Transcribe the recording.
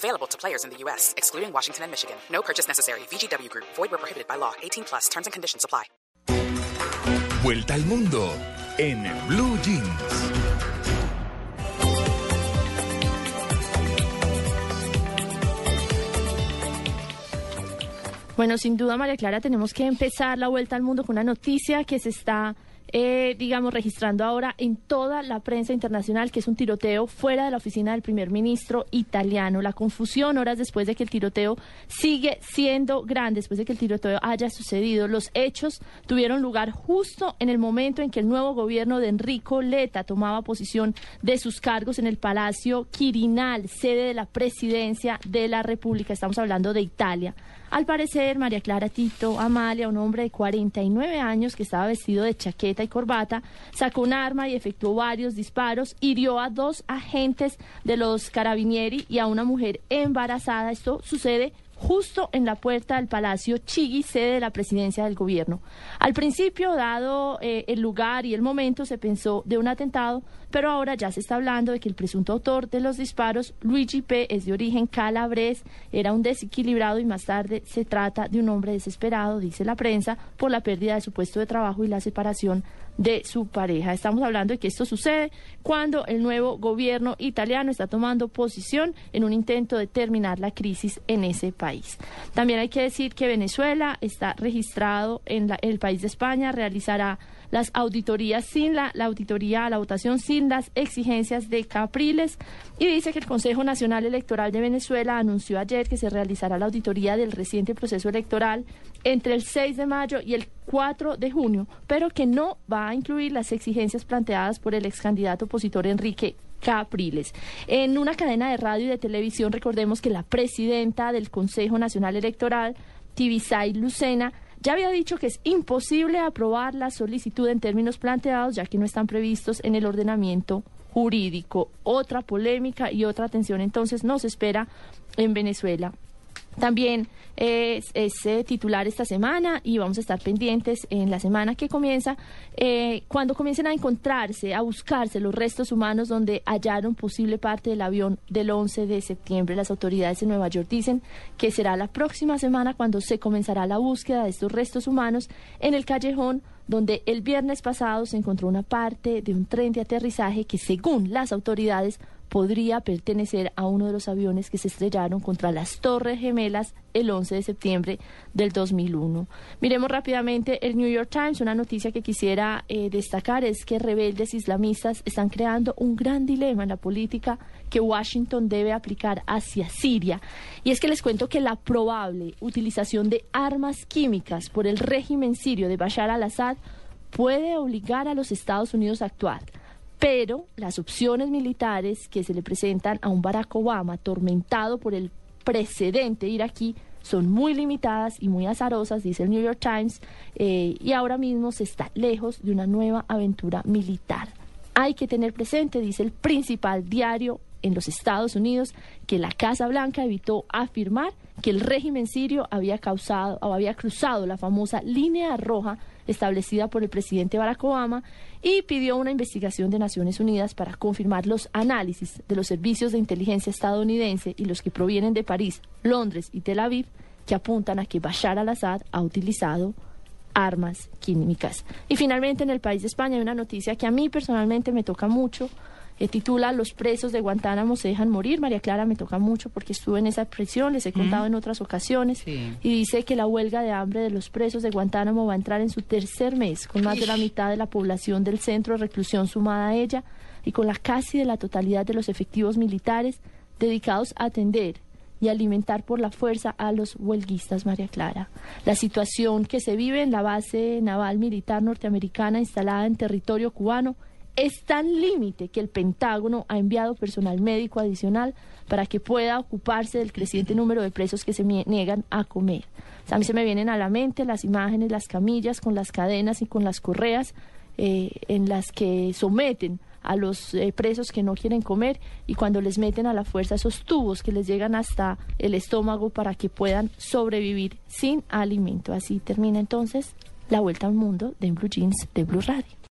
Available to players in the U.S., excluding Washington and Michigan. No purchase necessary. VGW Group. Void where prohibited by law. 18 plus. Terms and conditions apply. Vuelta al mundo en Blue Jeans. Bueno, sin duda, María Clara, tenemos que empezar la vuelta al mundo con una noticia que se está, eh, digamos, registrando ahora en toda la prensa internacional, que es un tiroteo fuera de la oficina del primer ministro italiano. La confusión horas después de que el tiroteo sigue siendo grande, después de que el tiroteo haya sucedido. Los hechos tuvieron lugar justo en el momento en que el nuevo gobierno de Enrico Letta tomaba posición de sus cargos en el Palacio Quirinal, sede de la presidencia de la República. Estamos hablando de Italia. Al parecer, María Clara Tito Amalia, un hombre de 49 años que estaba vestido de chaqueta y corbata, sacó un arma y efectuó varios disparos, hirió a dos agentes de los carabinieri y a una mujer embarazada. Esto sucede justo en la puerta del Palacio Chigi, sede de la presidencia del gobierno. Al principio, dado eh, el lugar y el momento, se pensó de un atentado, pero ahora ya se está hablando de que el presunto autor de los disparos, Luigi P., es de origen calabrés, era un desequilibrado y más tarde se trata de un hombre desesperado, dice la prensa, por la pérdida de su puesto de trabajo y la separación de su pareja. Estamos hablando de que esto sucede cuando el nuevo gobierno italiano está tomando posición en un intento de terminar la crisis en ese país. También hay que decir que Venezuela está registrado en la, el país de España, realizará las auditorías sin la, auditoría la votación sin las exigencias de Capriles y dice que el Consejo Nacional Electoral de Venezuela anunció ayer que se realizará la auditoría del reciente proceso electoral entre el 6 de mayo y el 4 de junio, pero que no va a incluir las exigencias planteadas por el ex candidato opositor Enrique Capriles. En una cadena de radio y de televisión, recordemos que la presidenta del Consejo Nacional Electoral, Tibisay Lucena, ya había dicho que es imposible aprobar la solicitud en términos planteados, ya que no están previstos en el ordenamiento jurídico. Otra polémica y otra tensión entonces nos espera en Venezuela. También es, es titular esta semana y vamos a estar pendientes en la semana que comienza, eh, cuando comiencen a encontrarse, a buscarse los restos humanos donde hallaron posible parte del avión del 11 de septiembre. Las autoridades de Nueva York dicen que será la próxima semana cuando se comenzará la búsqueda de estos restos humanos en el callejón donde el viernes pasado se encontró una parte de un tren de aterrizaje que según las autoridades podría pertenecer a uno de los aviones que se estrellaron contra las Torres Gemelas el 11 de septiembre del 2001. Miremos rápidamente el New York Times. Una noticia que quisiera eh, destacar es que rebeldes islamistas están creando un gran dilema en la política que Washington debe aplicar hacia Siria. Y es que les cuento que la probable utilización de armas químicas por el régimen sirio de Bashar al-Assad puede obligar a los Estados Unidos a actuar pero las opciones militares que se le presentan a un Barack Obama atormentado por el precedente iraquí son muy limitadas y muy azarosas, dice el New York Times, eh, y ahora mismo se está lejos de una nueva aventura militar. Hay que tener presente, dice el principal diario en los Estados Unidos, que la Casa Blanca evitó afirmar que el régimen sirio había causado o había cruzado la famosa línea roja establecida por el presidente Barack Obama y pidió una investigación de Naciones Unidas para confirmar los análisis de los servicios de inteligencia estadounidense y los que provienen de París, Londres y Tel Aviv que apuntan a que Bashar al-Assad ha utilizado armas químicas. Y finalmente en el país de España hay una noticia que a mí personalmente me toca mucho eh, titula Los presos de Guantánamo se dejan morir. María Clara me toca mucho porque estuve en esa prisión, les he contado en otras ocasiones. Y dice que la huelga de hambre de los presos de Guantánamo va a entrar en su tercer mes, con más de la mitad de la población del centro de reclusión sumada a ella y con la casi de la totalidad de los efectivos militares dedicados a atender y alimentar por la fuerza a los huelguistas, María Clara. La situación que se vive en la base naval militar norteamericana instalada en territorio cubano es tan límite que el Pentágono ha enviado personal médico adicional para que pueda ocuparse del creciente número de presos que se niegan a comer. a mí se me vienen a la mente las imágenes, las camillas con las cadenas y con las correas eh, en las que someten a los eh, presos que no quieren comer y cuando les meten a la fuerza esos tubos que les llegan hasta el estómago para que puedan sobrevivir sin alimento. Así termina entonces la vuelta al mundo de Blue Jeans de Blue Radio.